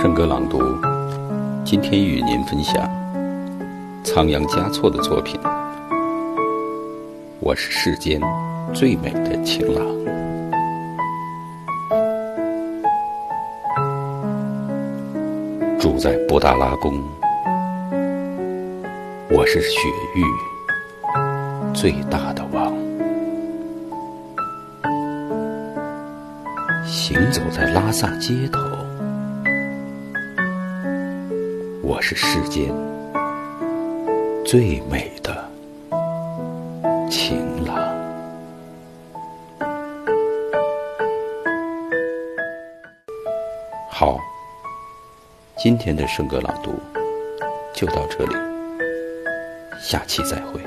圣歌朗读，今天与您分享仓央嘉措的作品。我是世间最美的情郎，住在布达拉宫。我是雪域最大的王，行走在拉萨街头。我是世间最美的情郎。好，今天的圣歌朗读就到这里。下期再会。